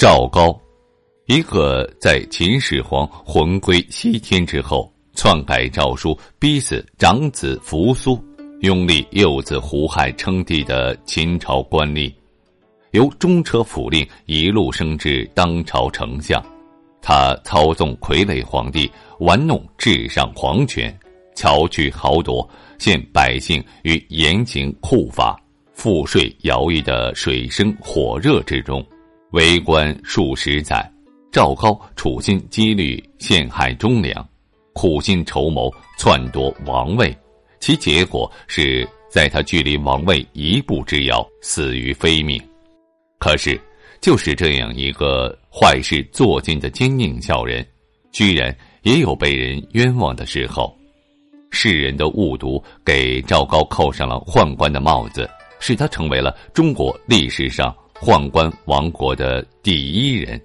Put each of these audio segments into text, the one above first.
赵高，一个在秦始皇魂归西天之后，篡改诏书，逼死长子扶苏，拥立幼子胡亥称帝的秦朝官吏，由中车府令一路升至当朝丞相。他操纵傀儡皇帝，玩弄至上皇权，巧取豪夺，陷百姓于严刑酷法、赋税徭役的水深火热之中。为官数十载，赵高处心积虑陷害忠良，苦心筹谋篡夺王位，其结果是在他距离王位一步之遥，死于非命。可是，就是这样一个坏事做尽的奸佞小人，居然也有被人冤枉的时候。世人的误读给赵高扣上了宦官的帽子，使他成为了中国历史上。宦官亡国的第一人，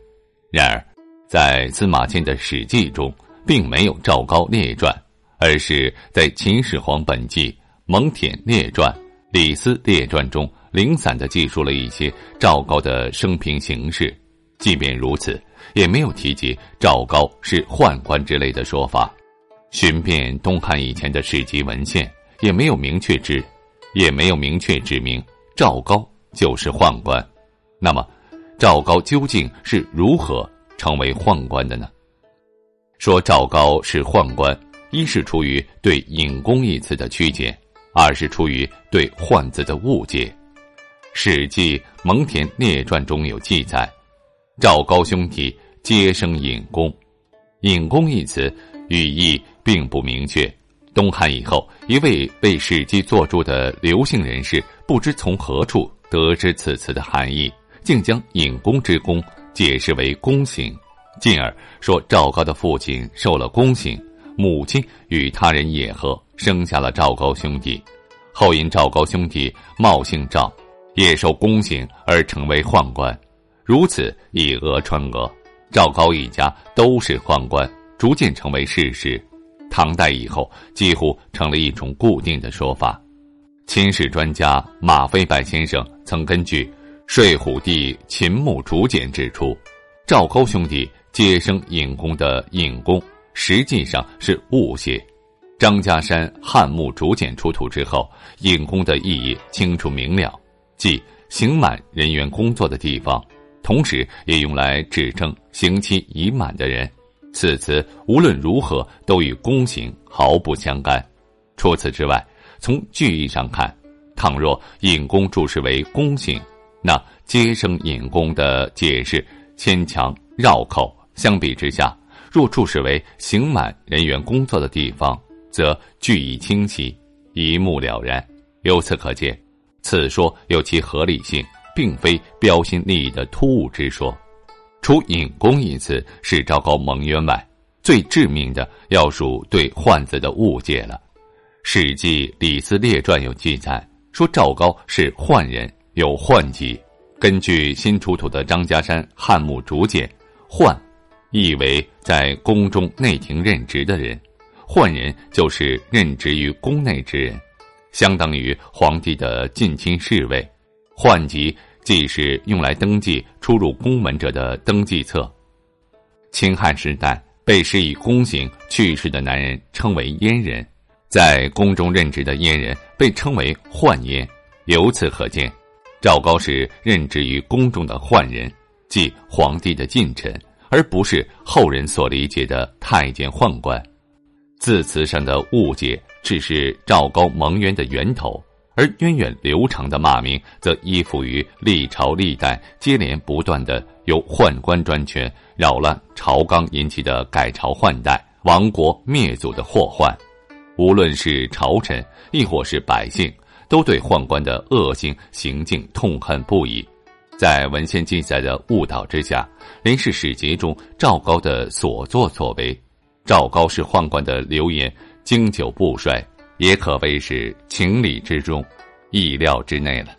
然而，在司马迁的《史记》中，并没有赵高列传，而是在秦始皇本纪、蒙恬列传、李斯列传中零散的记述了一些赵高的生平形式。即便如此，也没有提及赵高是宦官之类的说法。寻遍东汉以前的史籍文献，也没有明确指，也没有明确指明赵高就是宦官。那么，赵高究竟是如何成为宦官的呢？说赵高是宦官，一是出于对“隐公”一词的曲解，二是出于对“宦”字的误解。《史记·蒙恬列传》中有记载，赵高兄弟皆生隐公。隐公一词语义并不明确。东汉以后，一位为《史记》作注的刘姓人士，不知从何处得知此词的含义。竟将隐公之公解释为宫刑，进而说赵高的父亲受了宫刑，母亲与他人野合，生下了赵高兄弟，后因赵高兄弟冒姓赵，也受宫刑而成为宦官，如此以讹传讹，赵高一家都是宦官，逐渐成为事实。唐代以后，几乎成了一种固定的说法。秦史专家马飞白先生曾根据。《睡虎地秦墓竹简》指出，赵高兄弟接生尹公的“尹公”实际上是误写。张家山汉墓竹简出土之后，“尹公”的意义清楚明了，即刑满人员工作的地方，同时也用来指称刑期已满的人。此词无论如何都与宫刑毫不相干。除此之外，从句意上看，倘若“尹公”注释为宫刑，那接生引宫的解释牵强绕口，相比之下，若注释为刑满人员工作的地方，则句意清晰，一目了然。由此可见，此说有其合理性，并非标新立异的突兀之说。除引宫一词是赵高蒙冤外，最致命的要数对“宦”字的误解了。《史记·李斯列传》有记载说赵高是宦人。有宦籍，根据新出土的张家山汉墓竹简，宦，意为在宫中内廷任职的人，宦人就是任职于宫内之人，相当于皇帝的近亲侍卫。宦籍既是用来登记出入宫门者的登记册。秦汉时代，被施以宫刑去世的男人称为阉人，在宫中任职的阉人被称为宦阉。由此可见，赵高是任职于宫中的宦人，即皇帝的近臣，而不是后人所理解的太监宦官。字词上的误解只是赵高蒙冤的源头，而源远流长的骂名则依附于历朝历代接连不断的由宦官专权扰乱朝纲引起的改朝换代、亡国灭祖的祸患。无论是朝臣，亦或是百姓。都对宦官的恶性行径痛恨不已，在文献记载的误导之下，林氏史籍中赵高的所作所为，赵高是宦官的流言经久不衰，也可谓是情理之中，意料之内了。